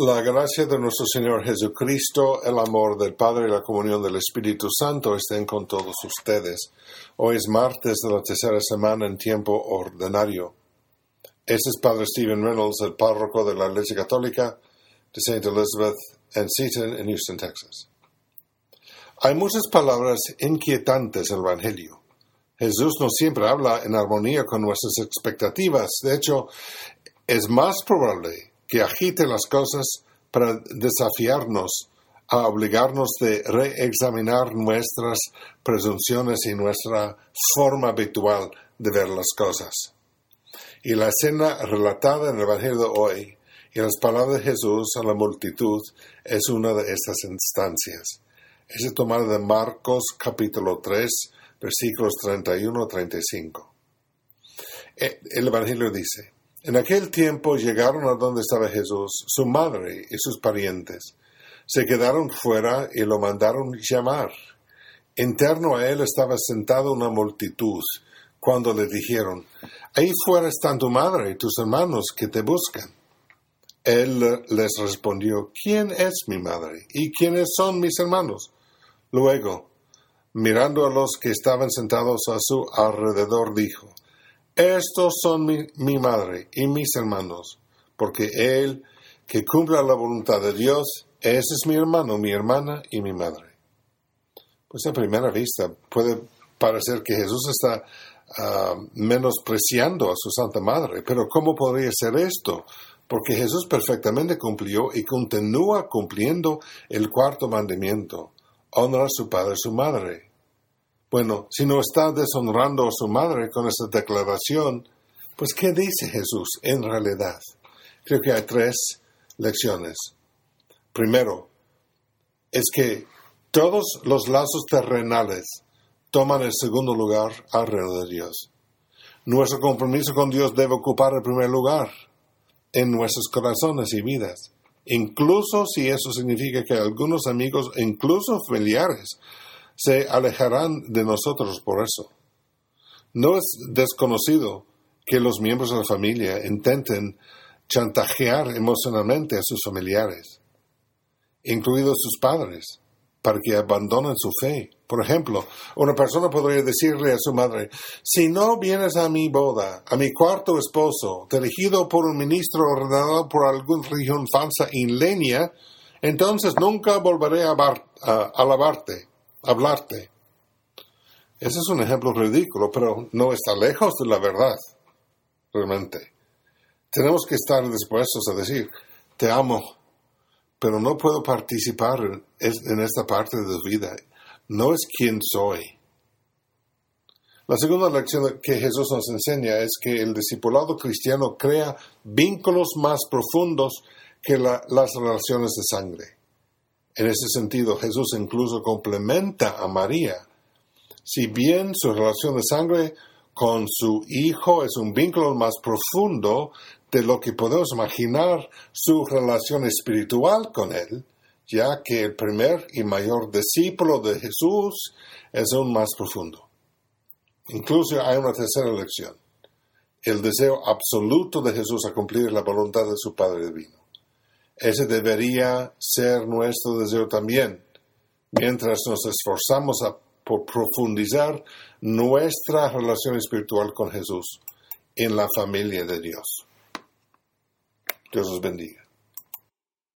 La gracia de nuestro Señor Jesucristo, el amor del Padre y la comunión del Espíritu Santo estén con todos ustedes. Hoy es martes de la tercera semana en tiempo ordinario. Este es Padre Stephen Reynolds, el párroco de la Iglesia Católica de St. Elizabeth en Seaton, en Houston, Texas. Hay muchas palabras inquietantes en el Evangelio. Jesús no siempre habla en armonía con nuestras expectativas. De hecho, es más probable que agite las cosas para desafiarnos a obligarnos de reexaminar nuestras presunciones y nuestra forma habitual de ver las cosas. Y la escena relatada en el Evangelio de hoy y las palabras de Jesús a la multitud es una de estas instancias. Es tomada de Marcos capítulo 3, versículos 31 35. Eh, el Evangelio dice, en aquel tiempo llegaron a donde estaba Jesús, su madre y sus parientes. Se quedaron fuera y lo mandaron llamar. Interno a él estaba sentada una multitud, cuando le dijeron, Ahí fuera están tu madre y tus hermanos que te buscan. Él les respondió, ¿quién es mi madre y quiénes son mis hermanos? Luego, mirando a los que estaban sentados a su alrededor, dijo, estos son mi, madre y mis hermanos, porque él que cumpla la voluntad de Dios, ese es mi hermano, mi hermana y mi madre. Pues a primera vista puede parecer que Jesús está ah, menospreciando a su Santa Madre, pero ¿cómo podría ser esto? Porque Jesús perfectamente cumplió y continúa cumpliendo el cuarto mandamiento, honra a su padre y su madre. Bueno, si no está deshonrando a su madre con esa declaración, pues ¿qué dice Jesús en realidad? Creo que hay tres lecciones. Primero, es que todos los lazos terrenales toman el segundo lugar alrededor de Dios. Nuestro compromiso con Dios debe ocupar el primer lugar en nuestros corazones y vidas, incluso si eso significa que algunos amigos, incluso familiares, se alejarán de nosotros por eso. No es desconocido que los miembros de la familia intenten chantajear emocionalmente a sus familiares, incluidos sus padres, para que abandonen su fe. Por ejemplo, una persona podría decirle a su madre, si no vienes a mi boda, a mi cuarto esposo, dirigido por un ministro ordenado por alguna religión falsa en leña, entonces nunca volveré a alabarte hablarte. Ese es un ejemplo ridículo, pero no está lejos de la verdad, realmente. Tenemos que estar dispuestos a decir, te amo, pero no puedo participar en esta parte de tu vida. No es quien soy. La segunda lección que Jesús nos enseña es que el discipulado cristiano crea vínculos más profundos que las relaciones de sangre. En ese sentido, Jesús incluso complementa a María. Si bien su relación de sangre con su Hijo es un vínculo más profundo de lo que podemos imaginar su relación espiritual con Él, ya que el primer y mayor discípulo de Jesús es aún más profundo. Incluso hay una tercera lección, el deseo absoluto de Jesús a cumplir la voluntad de su Padre Divino. Ese debería ser nuestro deseo también, mientras nos esforzamos a, por profundizar nuestra relación espiritual con Jesús en la familia de Dios. Dios los bendiga.